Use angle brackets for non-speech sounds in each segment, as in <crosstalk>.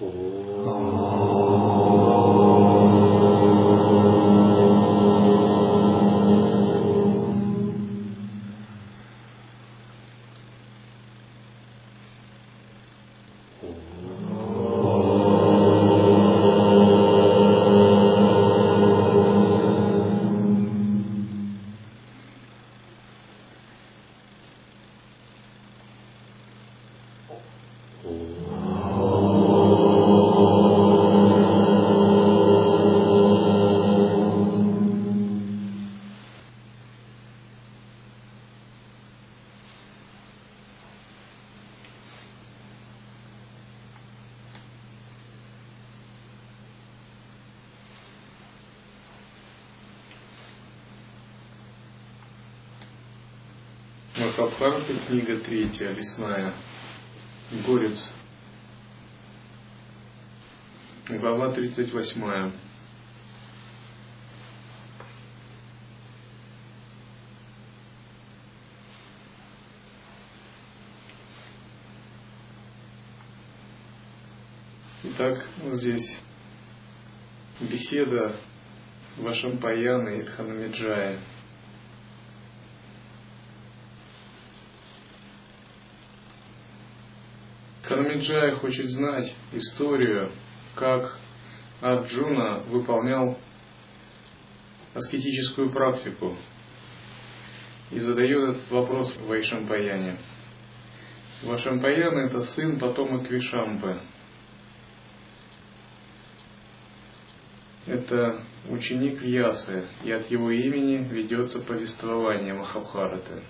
哦。Махабхарата, книга третья, лесная, Горец, глава тридцать восьмая. Итак, вот здесь беседа Вашампаяна и Дханамиджая – Санамиджая хочет знать историю, как Арджуна выполнял аскетическую практику и задает этот вопрос Вайшампаяне. Вашампаян – это сын потомок Вишампы. Это ученик Вьясы, и от его имени ведется повествование Махабхараты.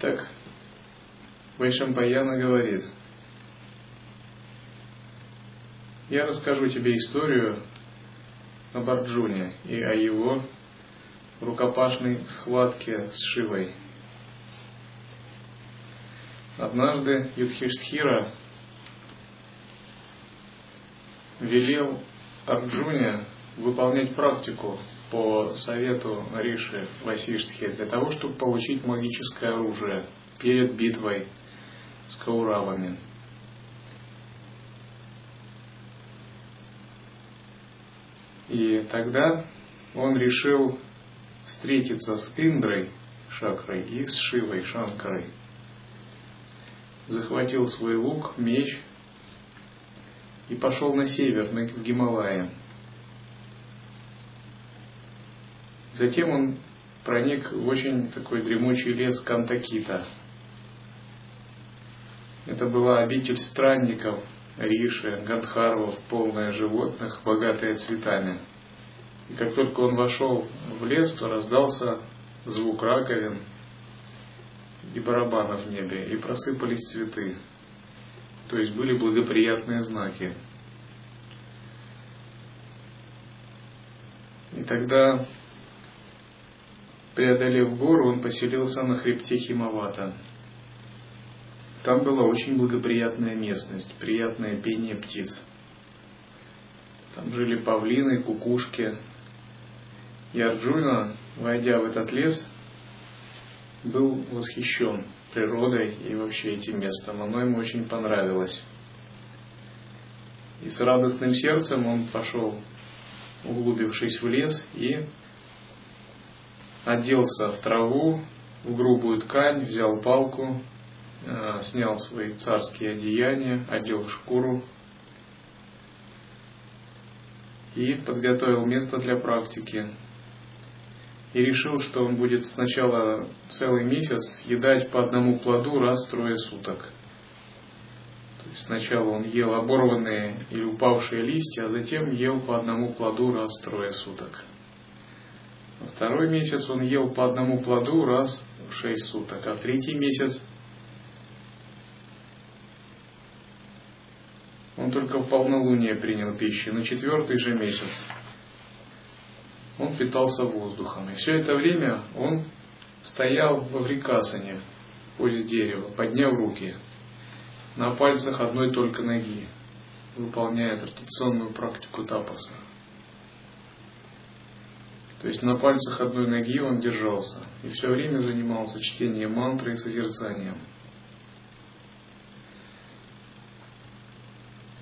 Так, Вайшампаяна говорит, я расскажу тебе историю об Арджуне и о его рукопашной схватке с Шивой. Однажды Юдхиштхира велел Арджуне выполнять практику по совету Риши Васиштхи для того, чтобы получить магическое оружие перед битвой с Кауравами. И тогда он решил встретиться с Индрой Шакрой и с Шивой Шанкарой. Захватил свой лук, меч и пошел на север, на Гималаи. Затем он проник в очень такой дремучий лес Кантакита – это была обитель странников, Риши, Гандхарвов, полная животных, богатая цветами. И как только он вошел в лес, то раздался звук раковин и барабанов в небе, и просыпались цветы. То есть были благоприятные знаки. И тогда, преодолев гору, он поселился на хребте Химавата – там была очень благоприятная местность, приятное пение птиц. Там жили павлины, кукушки. И Арджуна, войдя в этот лес, был восхищен природой и вообще этим местом. Оно ему очень понравилось. И с радостным сердцем он пошел, углубившись в лес, и оделся в траву, в грубую ткань, взял палку, снял свои царские одеяния, одел шкуру и подготовил место для практики. И решил, что он будет сначала целый месяц съедать по одному плоду раз в трое суток. То есть сначала он ел оборванные или упавшие листья, а затем ел по одному плоду раз в трое суток. Второй месяц он ел по одному плоду раз в шесть суток, а третий месяц Он только в полнолуние принял пищу, на четвертый же месяц он питался воздухом. И все это время он стоял в Аврикасане, в позе дерева, подняв руки, на пальцах одной только ноги, выполняя традиционную практику тапаса. То есть на пальцах одной ноги он держался и все время занимался чтением мантры и созерцанием –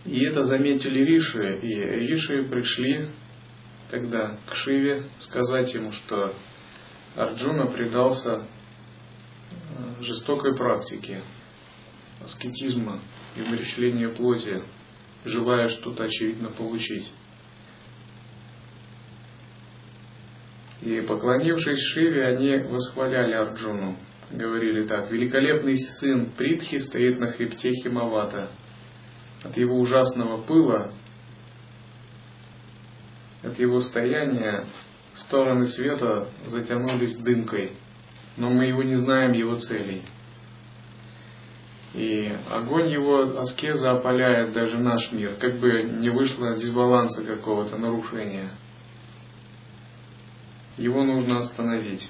И это заметили Риши, и Риши пришли тогда к Шиве сказать ему, что Арджуна предался э, жестокой практике, аскетизма и умерщвления плоти, желая что-то очевидно получить. И поклонившись Шиве, они восхваляли Арджуну. Говорили так, великолепный сын Притхи стоит на хребте Химавата. От его ужасного пыла, от его стояния стороны света затянулись дымкой, но мы его не знаем его целей. И огонь его аскеза опаляет даже наш мир, как бы не вышло дисбаланса какого-то, нарушения. Его нужно остановить.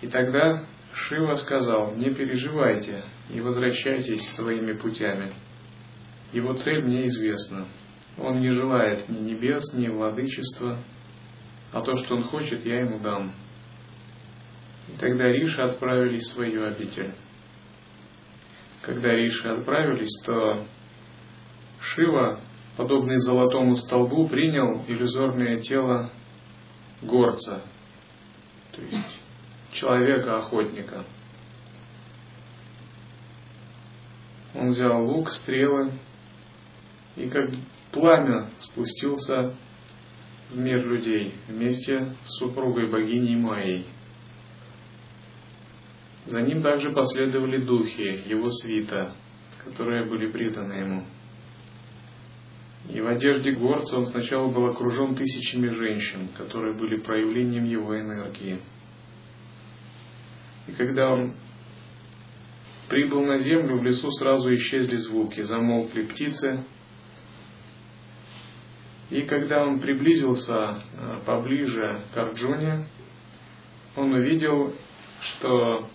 И тогда Шива сказал, не переживайте и возвращайтесь своими путями. Его цель мне известна. Он не желает ни небес, ни владычества, а то, что он хочет, я ему дам. И тогда Риши отправились в свою обитель. Когда Риши отправились, то Шива, подобный золотому столбу, принял иллюзорное тело горца, то есть человека-охотника. Он взял лук, стрелы, и как пламя спустился в мир людей вместе с супругой богиней Майей. За ним также последовали духи, его свита, которые были преданы ему. И в одежде горца он сначала был окружен тысячами женщин, которые были проявлением его энергии. И когда он прибыл на землю, в лесу сразу исчезли звуки, замолкли птицы, и когда он приблизился э, поближе к Арджуне, он увидел, что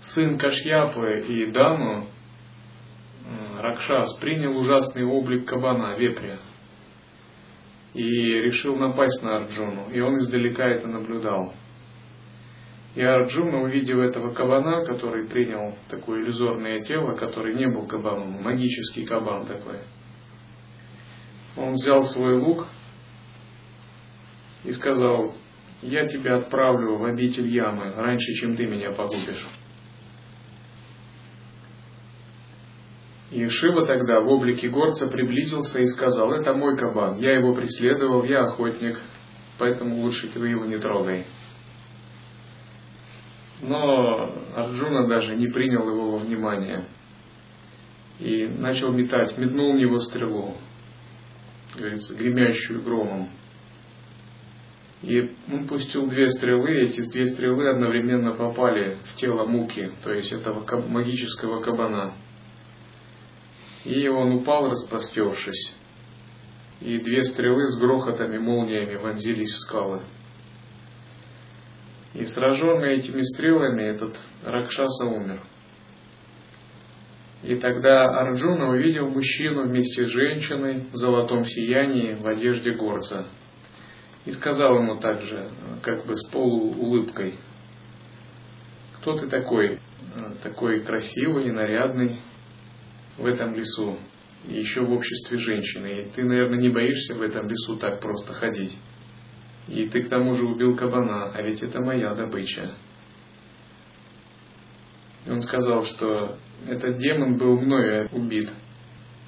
сын Кашьяпы и Дану, э, Ракшас, принял ужасный облик кабана, вепря, и решил напасть на Арджуну, и он издалека это наблюдал. И Арджуна, увидев этого кабана, который принял такое иллюзорное тело, который не был кабаном, магический кабан такой – он взял свой лук и сказал, я тебя отправлю в обитель ямы раньше, чем ты меня погубишь. И Шива тогда в облике горца приблизился и сказал, это мой кабан, я его преследовал, я охотник, поэтому лучше ты его не трогай. Но Арджуна даже не принял его во внимание и начал метать, метнул в него стрелу говорится, гремящую громом. И он пустил две стрелы, и эти две стрелы одновременно попали в тело муки, то есть этого магического кабана. И он упал, распростершись. И две стрелы с грохотами, молниями вонзились в скалы. И сраженный этими стрелами этот Ракшаса умер. И тогда Арджуна увидел мужчину вместе с женщиной в золотом сиянии в одежде горца. И сказал ему также, как бы с полуулыбкой, кто ты такой, такой красивый и нарядный в этом лесу, и еще в обществе женщины. И ты, наверное, не боишься в этом лесу так просто ходить. И ты к тому же убил кабана, а ведь это моя добыча. И он сказал, что этот демон был мною убит,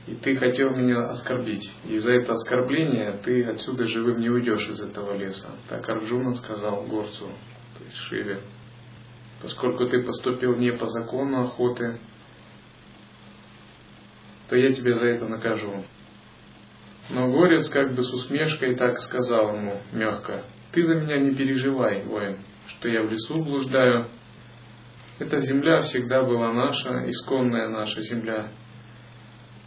и ты хотел меня оскорбить. И за это оскорбление ты отсюда живым не уйдешь из этого леса. Так Арджуна сказал горцу, то есть Шиве. Поскольку ты поступил не по закону охоты, то я тебя за это накажу. Но горец как бы с усмешкой так сказал ему мягко, ты за меня не переживай, воин, что я в лесу блуждаю, эта земля всегда была наша, исконная наша земля.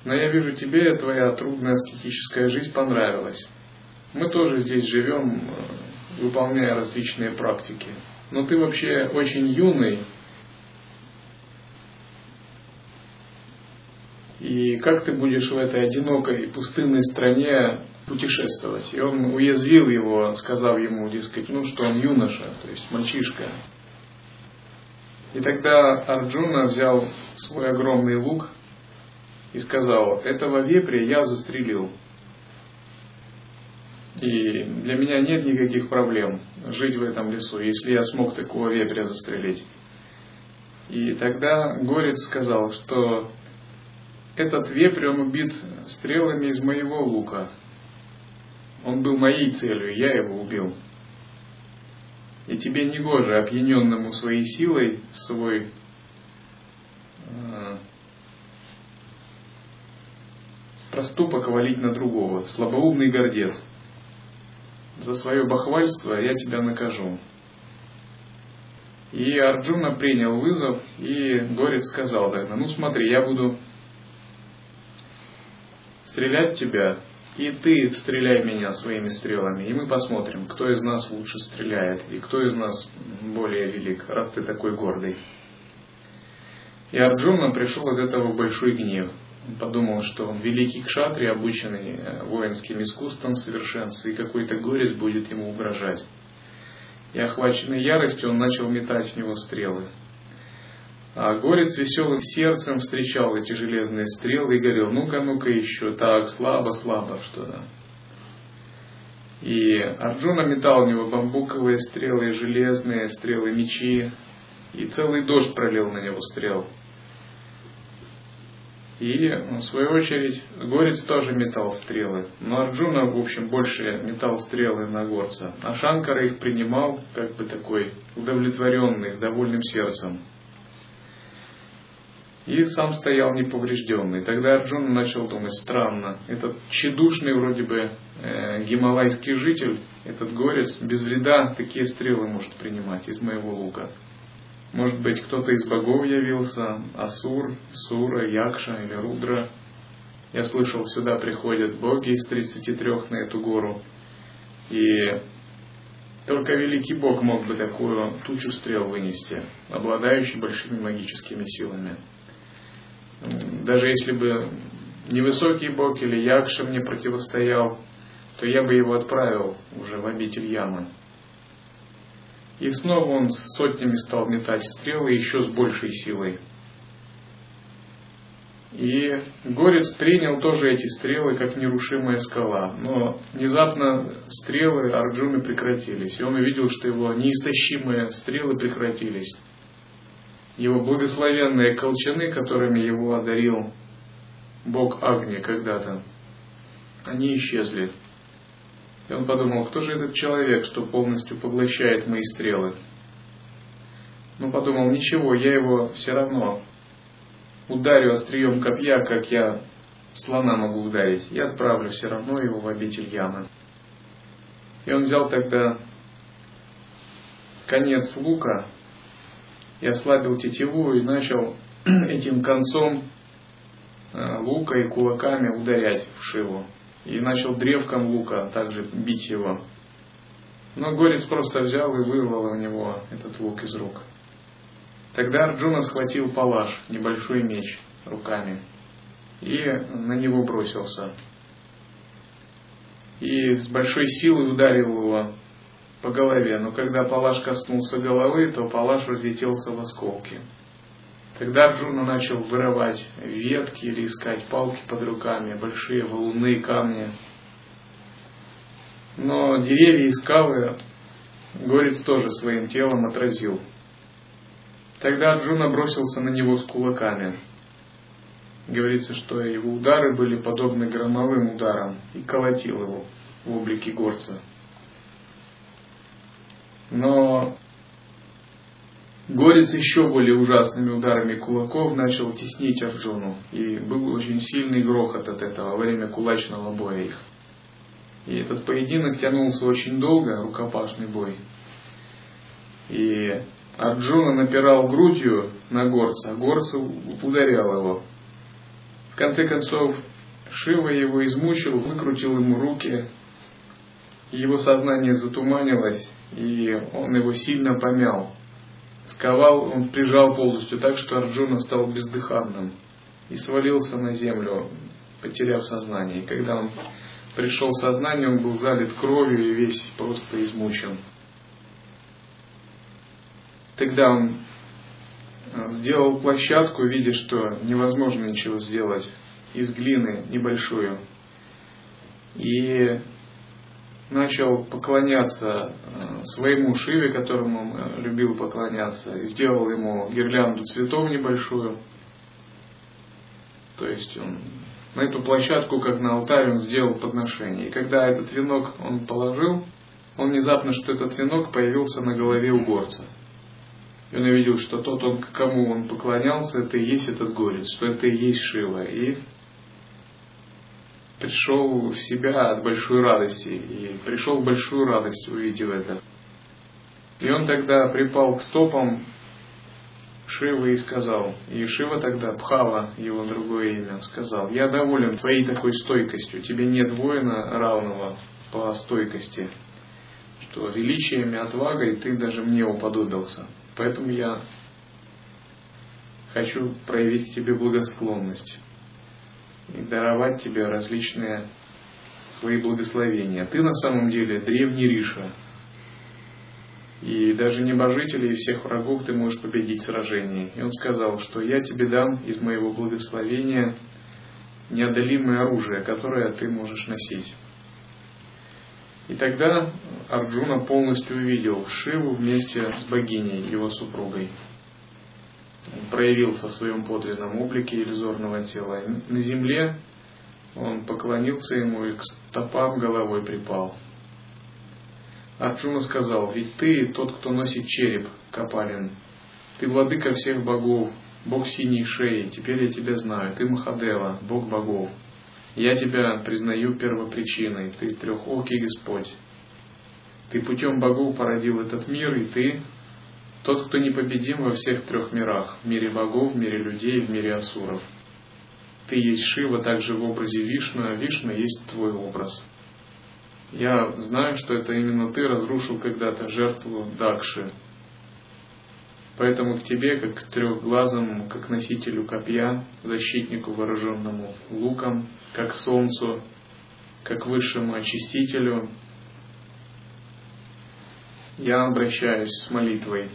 Но я вижу, тебе твоя трудная аскетическая жизнь понравилась. Мы тоже здесь живем, э, выполняя различные практики. Но ты вообще очень юный. И как ты будешь в этой одинокой пустынной стране путешествовать? И он уязвил его, сказав ему, дескать, ну что он юноша, то есть мальчишка, и тогда Арджуна взял свой огромный лук и сказал, этого вепря я застрелил. И для меня нет никаких проблем жить в этом лесу, если я смог такого вепря застрелить. И тогда Горец сказал, что этот вепрь, он убит стрелами из моего лука. Он был моей целью, я его убил. И тебе не гоже, опьяненному своей силой, свой э, проступок валить на другого, слабоумный гордец. За свое бахвальство я тебя накажу. И Арджуна принял вызов, и Горец сказал тогда, ну смотри, я буду стрелять тебя, и ты стреляй меня своими стрелами, и мы посмотрим, кто из нас лучше стреляет, и кто из нас более велик, раз ты такой гордый. И Арджуна пришел из этого большой гнев. Он подумал, что он великий кшатри, обученный э, воинским искусством в совершенстве, и какой-то горец будет ему угрожать. И охваченный яростью он начал метать в него стрелы. А горец веселым сердцем встречал эти железные стрелы и говорил, ну-ка, ну-ка еще, так, слабо, слабо что-то. И Арджуна метал в него бамбуковые стрелы, железные стрелы, мечи, и целый дождь пролил на него стрел. И, в свою очередь, Горец тоже метал стрелы. Но Арджуна, в общем, больше метал стрелы на горца. А Шанкара их принимал, как бы такой удовлетворенный, с довольным сердцем и сам стоял неповрежденный. Тогда Арджуна начал думать, странно, этот чедушный вроде бы э, гималайский житель, этот горец, без вреда такие стрелы может принимать из моего лука. Может быть, кто-то из богов явился, Асур, Сура, Якша или Рудра. Я слышал, сюда приходят боги из 33 на эту гору. И только великий бог мог бы такую тучу стрел вынести, обладающий большими магическими силами даже если бы невысокий бог или Якша мне противостоял, то я бы его отправил уже в обитель Ямы. И снова он с сотнями стал метать стрелы еще с большей силой. И Горец принял тоже эти стрелы как нерушимая скала. Но внезапно стрелы Арджуны прекратились. И он увидел, что его неистощимые стрелы прекратились его благословенные колчаны, которыми его одарил Бог Агни когда-то, они исчезли. И он подумал, кто же этот человек, что полностью поглощает мои стрелы? Ну, подумал, ничего, я его все равно ударю острием копья, как я слона могу ударить, и отправлю все равно его в обитель ямы. И он взял тогда конец лука, и ослабил тетиву и начал <clears throat> этим концом э, лука и кулаками ударять в Шиву. И начал древком лука также бить его. Но Горец просто взял и вырвал у него этот лук из рук. Тогда Арджуна схватил палаш, небольшой меч, руками, и на него бросился. И с большой силой ударил его по голове, но когда палаш коснулся головы, то палаш разлетелся в осколки. Тогда Арджуна начал вырывать ветки или искать палки под руками, большие валуны, камни. Но деревья и скалы Горец тоже своим телом отразил. Тогда Арджуна бросился на него с кулаками. Говорится, что его удары были подобны громовым ударам и колотил его в облике горца. Но Горец еще более ужасными ударами кулаков начал теснить Арджуну. И был очень сильный грохот от этого во время кулачного боя их. И этот поединок тянулся очень долго, рукопашный бой. И Арджуна напирал грудью на горца, а горца ударял его. В конце концов, Шива его измучил, выкрутил ему руки, его сознание затуманилось, и он его сильно помял. Сковал, он прижал полностью так, что Арджуна стал бездыханным и свалился на землю, потеряв сознание. И когда он пришел в сознание, он был залит кровью и весь просто измучен. Тогда он э, сделал площадку, видя, что невозможно ничего сделать из глины небольшую и начал поклоняться э, своему Шиве, которому он э, любил поклоняться, и сделал ему гирлянду цветов небольшую. То есть он на эту площадку, как на алтарь, он сделал подношение. И когда этот венок он положил, он внезапно, что этот венок появился на голове у горца. И он увидел, что тот, он, кому он поклонялся, это и есть этот горец, что это и есть Шива. И пришел в себя от большой радости. И пришел в большую радость, увидев это. И он тогда припал к стопам Шивы и сказал, и Шива тогда, Пхава, его другое имя, сказал, я доволен твоей такой стойкостью, тебе нет воина равного по стойкости, что величием и отвагой ты даже мне уподобился. Поэтому я хочу проявить тебе благосклонность и даровать тебе различные свои благословения. Ты на самом деле древний Риша, и даже небожителей и всех врагов ты можешь победить в сражении. И он сказал, что я тебе дам из моего благословения неодолимое оружие, которое ты можешь носить. И тогда Арджуна полностью увидел Шиву вместе с богиней, его супругой. Проявился в своем подлинном облике иллюзорного тела. На земле он поклонился ему и к стопам головой припал. Арджуна сказал, ведь ты тот, кто носит череп, Капалин. Ты владыка всех богов, бог синей шеи, теперь я тебя знаю. Ты Махадева, бог богов. Я тебя признаю первопричиной, ты трехокий Господь. Ты путем богов породил этот мир, и ты тот, кто непобедим во всех трех мирах, в мире богов, в мире людей, в мире асуров. Ты есть Шива также в образе Вишну, а Вишна есть твой образ. Я знаю, что это именно ты разрушил когда-то жертву Дакши. Поэтому к тебе, как к трехглазому, как носителю копья, защитнику, вооруженному луком, как солнцу, как высшему очистителю, я обращаюсь с молитвой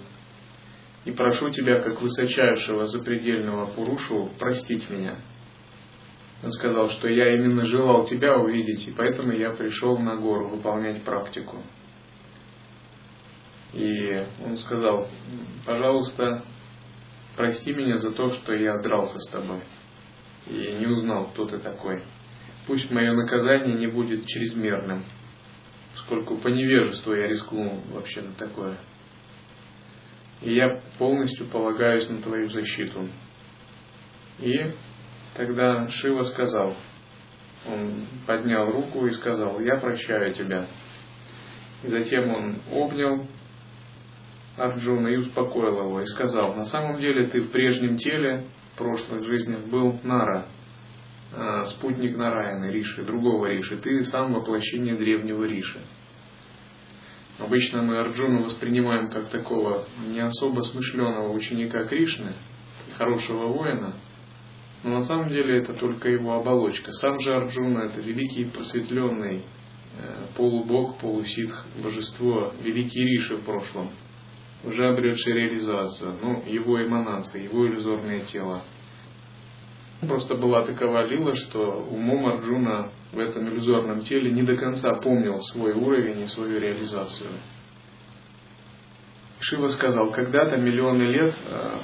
и прошу тебя, как высочайшего запредельного Пурушу, простить меня – он сказал, что я именно желал тебя увидеть, и поэтому я пришел на гору выполнять практику. И он сказал, пожалуйста, прости меня за то, что я дрался с тобой и не узнал, кто ты такой. Пусть мое наказание не будет чрезмерным, поскольку по невежеству я рискнул вообще на такое. И я полностью полагаюсь на твою защиту. И Тогда Шива сказал, он поднял руку и сказал, я прощаю тебя. И затем он обнял Арджуна и успокоил его, и сказал, на самом деле ты в прежнем теле, в прошлых жизнях был Нара, а, спутник Нараяна, Риши, другого Риши. Ты сам воплощение древнего Риши. Обычно мы Арджуну воспринимаем как такого не особо смышленого ученика Кришны, хорошего воина – но на самом деле это только его оболочка. Сам же Арджуна это великий просветленный э, полубог, полуситх, божество, великий Риши в прошлом, уже обретший реализацию, ну, его эманация, его иллюзорное тело. Просто была такова лила, что умом Арджуна в этом иллюзорном теле не до конца помнил свой уровень и свою реализацию. Шива сказал, когда-то миллионы лет э,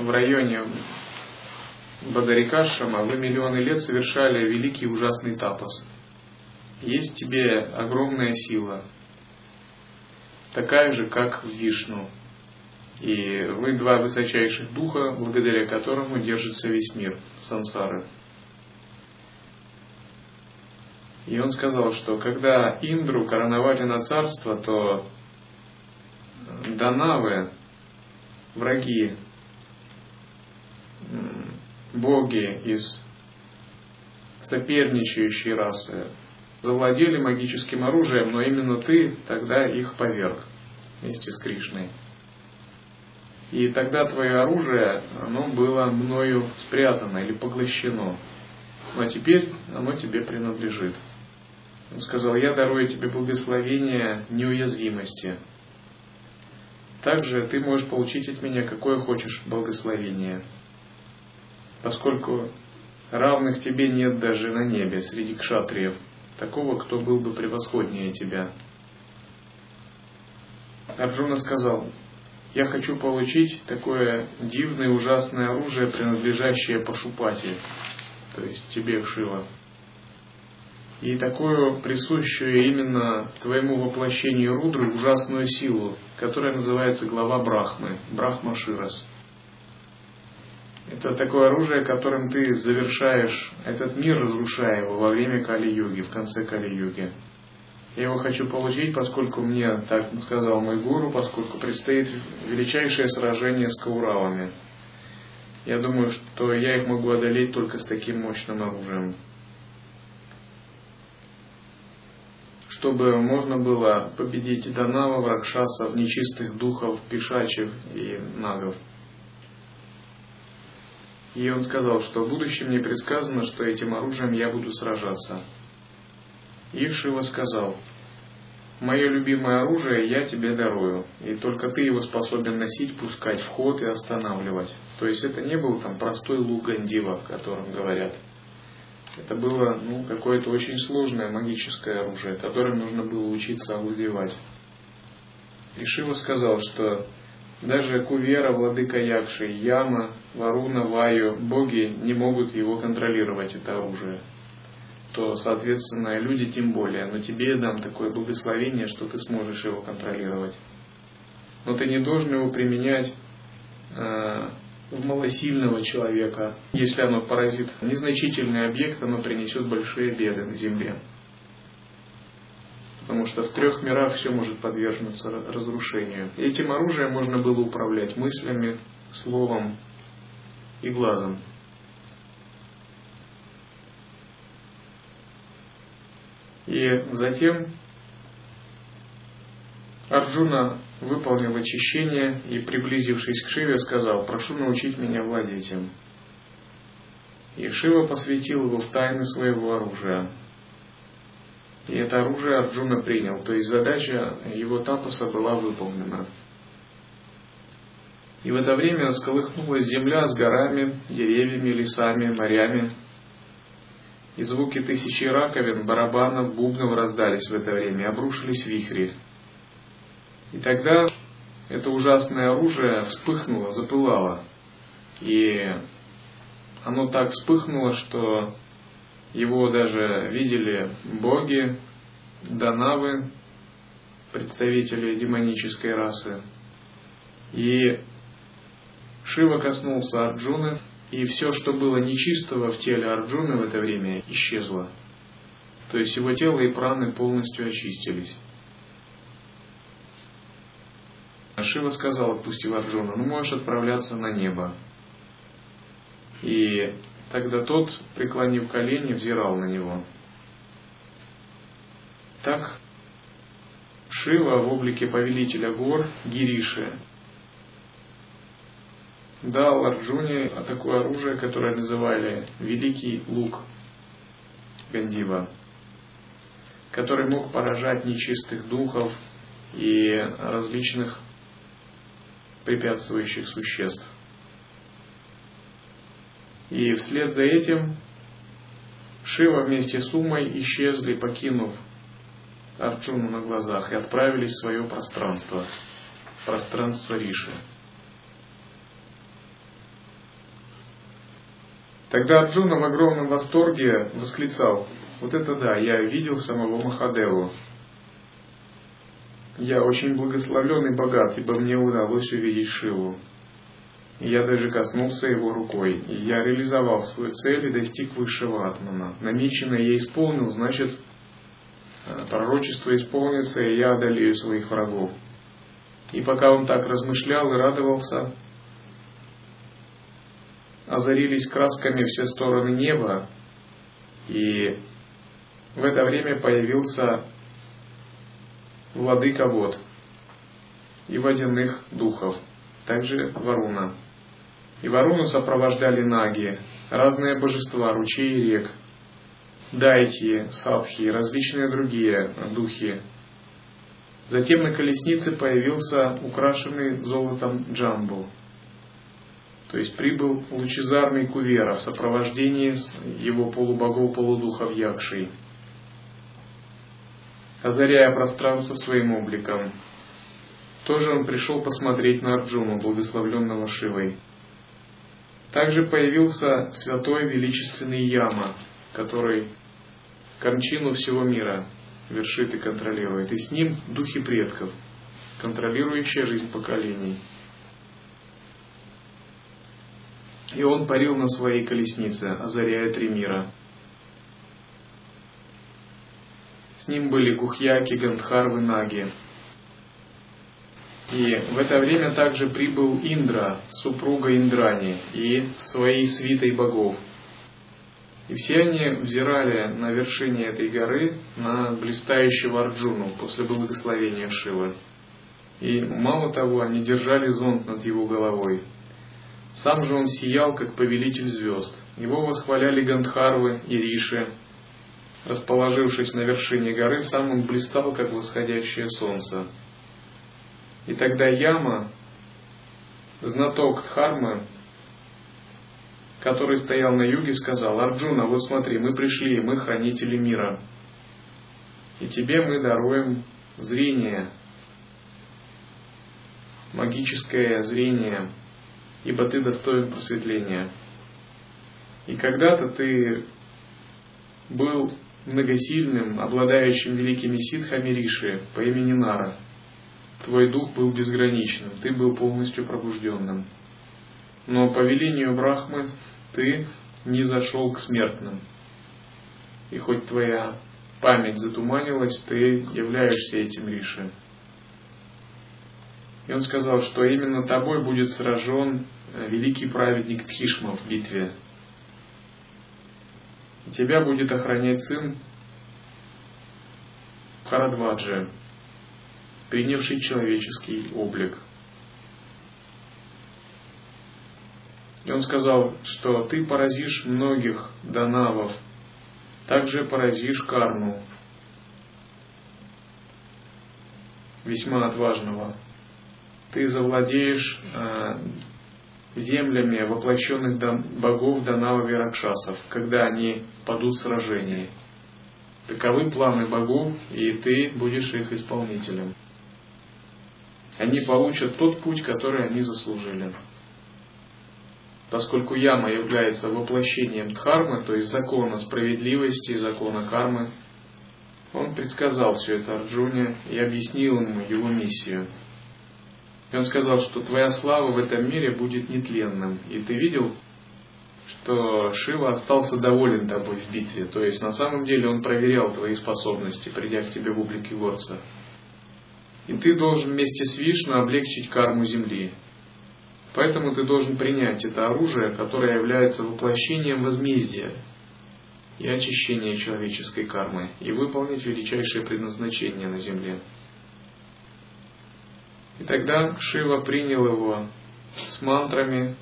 в районе Бадарикашама вы миллионы лет совершали великий ужасный тапос. Есть в тебе огромная сила, такая же, как в Вишну. И вы два высочайших духа, благодаря которому держится весь мир, сансары. И он сказал, что когда Индру короновали на царство, то Данавы, враги боги из соперничающей расы завладели магическим оружием, но именно ты тогда их поверг вместе с Кришной. И тогда твое оружие, оно было мною спрятано или поглощено. Но теперь оно тебе принадлежит. Он сказал, я дарую тебе благословение неуязвимости. Также ты можешь получить от меня какое хочешь благословение поскольку равных тебе нет даже на небе среди кшатриев, такого, кто был бы превосходнее тебя. Арджуна сказал, я хочу получить такое дивное, ужасное оружие, принадлежащее Пашупати, то есть тебе, Шива. И такую присущую именно твоему воплощению Рудры ужасную силу, которая называется глава Брахмы, Брахма Ширас. Это такое оружие, которым ты завершаешь этот мир, разрушая его во время Кали-юги, в конце Кали-юги. Я его хочу получить, поскольку мне, так сказал мой гуру, поскольку предстоит величайшее сражение с Кауравами. Я думаю, что я их могу одолеть только с таким мощным оружием. Чтобы можно было победить Данава, Ракшасов, нечистых духов, пешачев и нагов. И он сказал, что в будущем мне предсказано, что этим оружием я буду сражаться. И Шива сказал, «Мое любимое оружие я тебе дарую, и только ты его способен носить, пускать в ход и останавливать». То есть это не был там простой лук Гандива, о котором говорят. Это было ну, какое-то очень сложное магическое оружие, которым нужно было учиться овладевать. И Шива сказал, что даже Кувера, Владыка Якши, Яма, Варуна, Ваю, боги не могут его контролировать, это оружие то, соответственно, люди тем более. Но тебе я дам такое благословение, что ты сможешь его контролировать. Но ты не должен его применять э, в малосильного человека. Если оно поразит незначительный объект, оно принесет большие беды на земле. Потому что в трех мирах все может подвергнуться разрушению. Этим оружием можно было управлять мыслями, словом и глазом. И затем Арджуна выполнил очищение и, приблизившись к Шиве, сказал, прошу научить меня владеть им. И Шива посвятил его в тайны своего оружия. И это оружие Арджуна принял, то есть задача его тапаса была выполнена. И в это время сколыхнулась земля с горами, деревьями, лесами, морями, и звуки тысячи раковин, барабанов, бубнов раздались в это время, обрушились вихри. И тогда это ужасное оружие вспыхнуло, запылало. И оно так вспыхнуло, что его даже видели боги, данавы, представители демонической расы. И Шива коснулся Арджуны, и все, что было нечистого в теле Арджуны в это время, исчезло. То есть его тело и праны полностью очистились. Шива сказал, отпустив Арджуна, ну можешь отправляться на небо. И тогда тот, преклонив колени, взирал на него. Так Шива в облике повелителя гор Гириши дал Арджуне такое оружие, которое называли Великий Лук Гандива, который мог поражать нечистых духов и различных препятствующих существ. И вслед за этим Шива вместе с Умой исчезли, покинув Арджуну на глазах, и отправились в свое пространство, пространство Риши. Тогда Арджуна в огромном восторге восклицал, вот это да, я видел самого Махадеву. Я очень благословлен и богат, ибо мне удалось увидеть Шиву. Я даже коснулся его рукой, и я реализовал свою цель и достиг высшего атмана. Намеченное я исполнил, значит, э, пророчество исполнится, и я одолею своих врагов. И пока он так размышлял и радовался, озарились красками все стороны неба, и в это время появился владыка вод и водяных духов, также Варуна. И Варуну сопровождали наги, разные божества, ручей и рек, дайти, садхи, различные другие духи. Затем на колеснице появился украшенный золотом джамбу – То есть прибыл лучезарный Кувера в сопровождении его полубогов-полудухов Якшей, озаряя пространство своим обликом. Тоже он пришел посмотреть на Арджуну, благословленного Шивой. Также появился святой величественный Яма, который кончину всего мира вершит и контролирует. И с ним духи предков, контролирующие жизнь поколений. И он парил на своей колеснице, озаряя три мира. С ним были Гухьяки, Гандхарвы, Наги, и в это время также прибыл Индра, супруга Индрани, и своей свитой богов. И все они взирали на вершине этой горы на блистающего Арджуну после благословения Шивы. И мало того, они держали зонт над его головой. Сам же он сиял, как повелитель звезд. Его восхваляли Гандхарвы и Риши. Расположившись на вершине горы, сам он блистал, как восходящее солнце. И тогда Яма, знаток Дхармы, который стоял на юге, сказал, Арджуна, вот смотри, мы пришли, мы хранители мира. И тебе мы даруем зрение, магическое зрение, ибо ты достоин просветления. И когда-то ты был многосильным, обладающим великими ситхами Риши по имени Нара – Твой дух был безграничным, ты был полностью пробужденным. Но по велению Брахмы ты не зашел к смертным. И хоть твоя память затуманилась, ты являешься этим Риши. И он сказал, что именно тобой будет сражен э, великий праведник Тхишма в битве. Тебя будет охранять сын Харадваджи, принявший человеческий облик. И он сказал, что ты поразишь многих данавов, также поразишь карну, весьма отважного. Ты завладеешь э, землями воплощенных богов Данава Веракшасов, когда они падут в сражении. Таковы планы богов, и ты будешь их исполнителем они получат тот путь, который они заслужили. Поскольку яма является воплощением дхармы, то есть закона справедливости, закона кармы, он предсказал все это Арджуне и объяснил ему его миссию. И он сказал, что твоя слава в этом мире будет нетленным. И ты видел, что Шива остался доволен тобой в битве. То есть на самом деле он проверял твои способности, придя к тебе в облике горца. И ты должен вместе с Вишну облегчить карму Земли. Поэтому ты должен принять это оружие, которое является воплощением возмездия и очищения человеческой кармы, и выполнить величайшее предназначение на Земле. И тогда Шива принял его с мантрами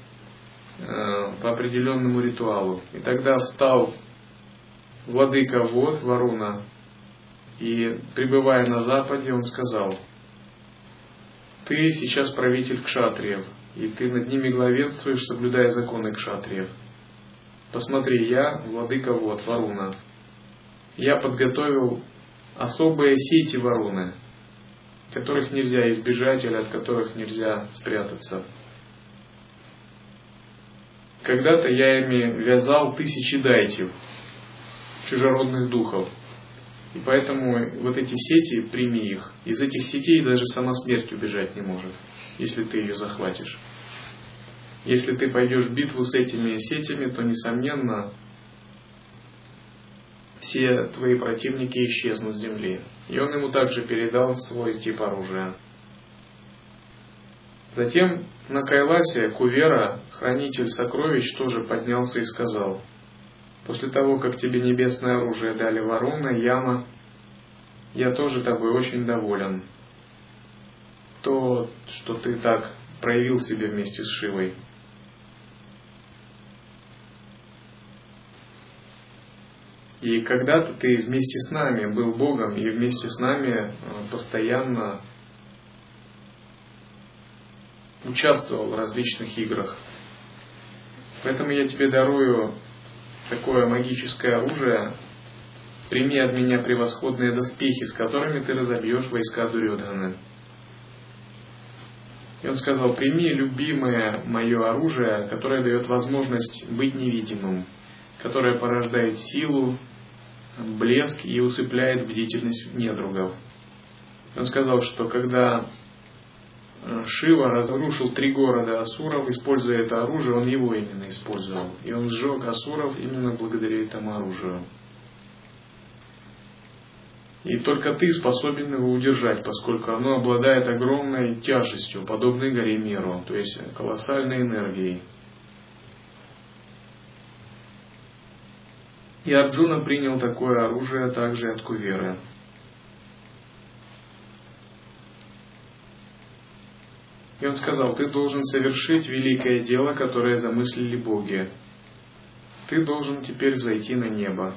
э, по определенному ритуалу. И тогда встал владыка Вод, Варуна, и пребывая на западе, он сказал – ты сейчас правитель кшатриев, и ты над ними главенствуешь, соблюдая законы кшатриев. Посмотри, я, владыка вот, Варуна, я подготовил особые сети Варуны, которых нельзя избежать или от которых нельзя спрятаться. Когда-то я ими вязал тысячи дайтев, чужеродных духов – и поэтому вот эти сети, прими их. Из этих сетей даже сама смерть убежать не может, если ты ее захватишь. Если ты пойдешь в битву с этими сетями, то, несомненно, все твои противники исчезнут с земли. И он ему также передал свой тип оружия. Затем на Кайласе Кувера, хранитель сокровищ, тоже поднялся и сказал – После того, как тебе небесное оружие дали Варуна, Яма, я тоже тобой очень доволен. То, что ты так проявил себя вместе с Шивой. И когда-то ты вместе с нами был Богом и вместе с нами э, постоянно участвовал в различных играх. Поэтому я тебе дарую такое магическое оружие, прими от меня превосходные доспехи, с которыми ты разобьешь войска Дурьодхана. И он сказал, прими любимое мое оружие, которое дает возможность быть невидимым, которое порождает силу, блеск и усыпляет бдительность недругов. Он сказал, что когда э, Шива разрушил три города Асуров, используя это оружие, он его именно использовал. И он сжег Асуров именно благодаря этому оружию. И только ты способен его удержать, поскольку оно обладает огромной тяжестью, подобной горе Меру, то есть колоссальной энергией. И Арджуна принял такое оружие также от Куверы. И он сказал, ты должен совершить великое дело, которое замыслили боги. Ты должен теперь взойти на небо.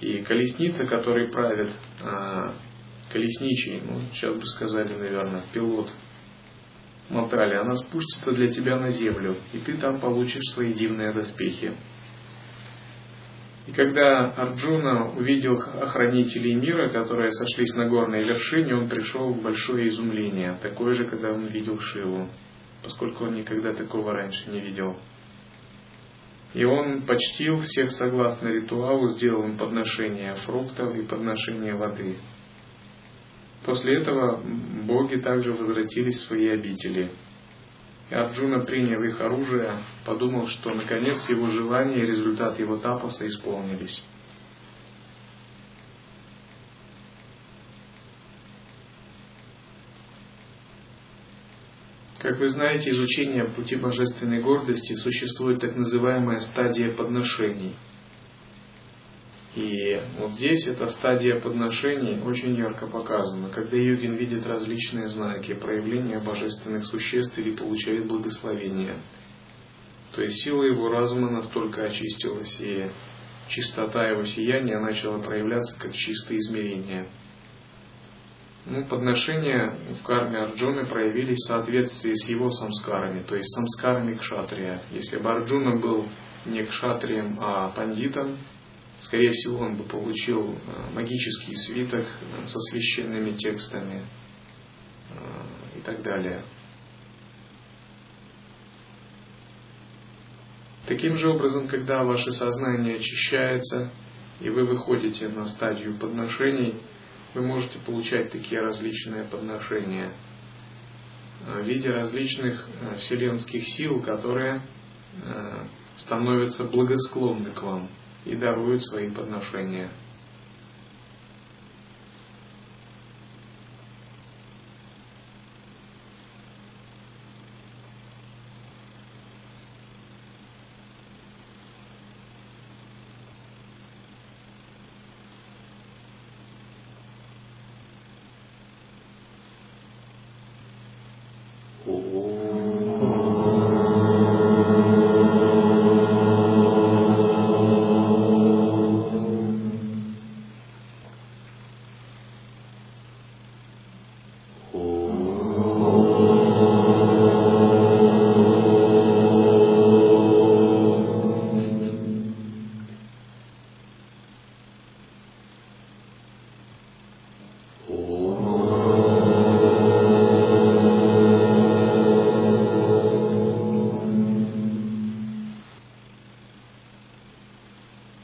И колесница, которой правит а, колесничий, ну, сейчас бы сказали, наверное, пилот Матали, она спустится для тебя на землю, и ты там получишь свои дивные доспехи. И когда Арджуна увидел охранителей мира, которые сошлись на горной вершине, он пришел в большое изумление, такое же, когда он видел Шиву, поскольку он никогда такого раньше не видел. И он почтил всех согласно ритуалу, сделал им подношение фруктов и подношение воды. После этого боги также возвратились в свои обители. И Арджуна, приняв их оружие, подумал, что наконец его желания и результат его тапаса исполнились. Как вы знаете, изучение пути божественной гордости существует так называемая стадия подношений. И вот здесь эта стадия подношений очень ярко показана, когда йогин видит различные знаки проявления божественных существ или получает благословение. То есть сила его разума настолько очистилась, и чистота его сияния начала проявляться как чистое измерение – ну, подношения в карме Арджуны проявились в соответствии с его самскарами, то есть самскарами кшатрия. Если бы Арджуна был не кшатрием, а пандитом, скорее всего, он бы получил э, магический свиток э, со священными текстами э, и так далее. Таким же образом, когда ваше сознание очищается, и вы выходите на стадию подношений – вы можете получать такие различные подношения в виде различных вселенских сил, которые становятся благосклонны к вам и даруют свои подношения.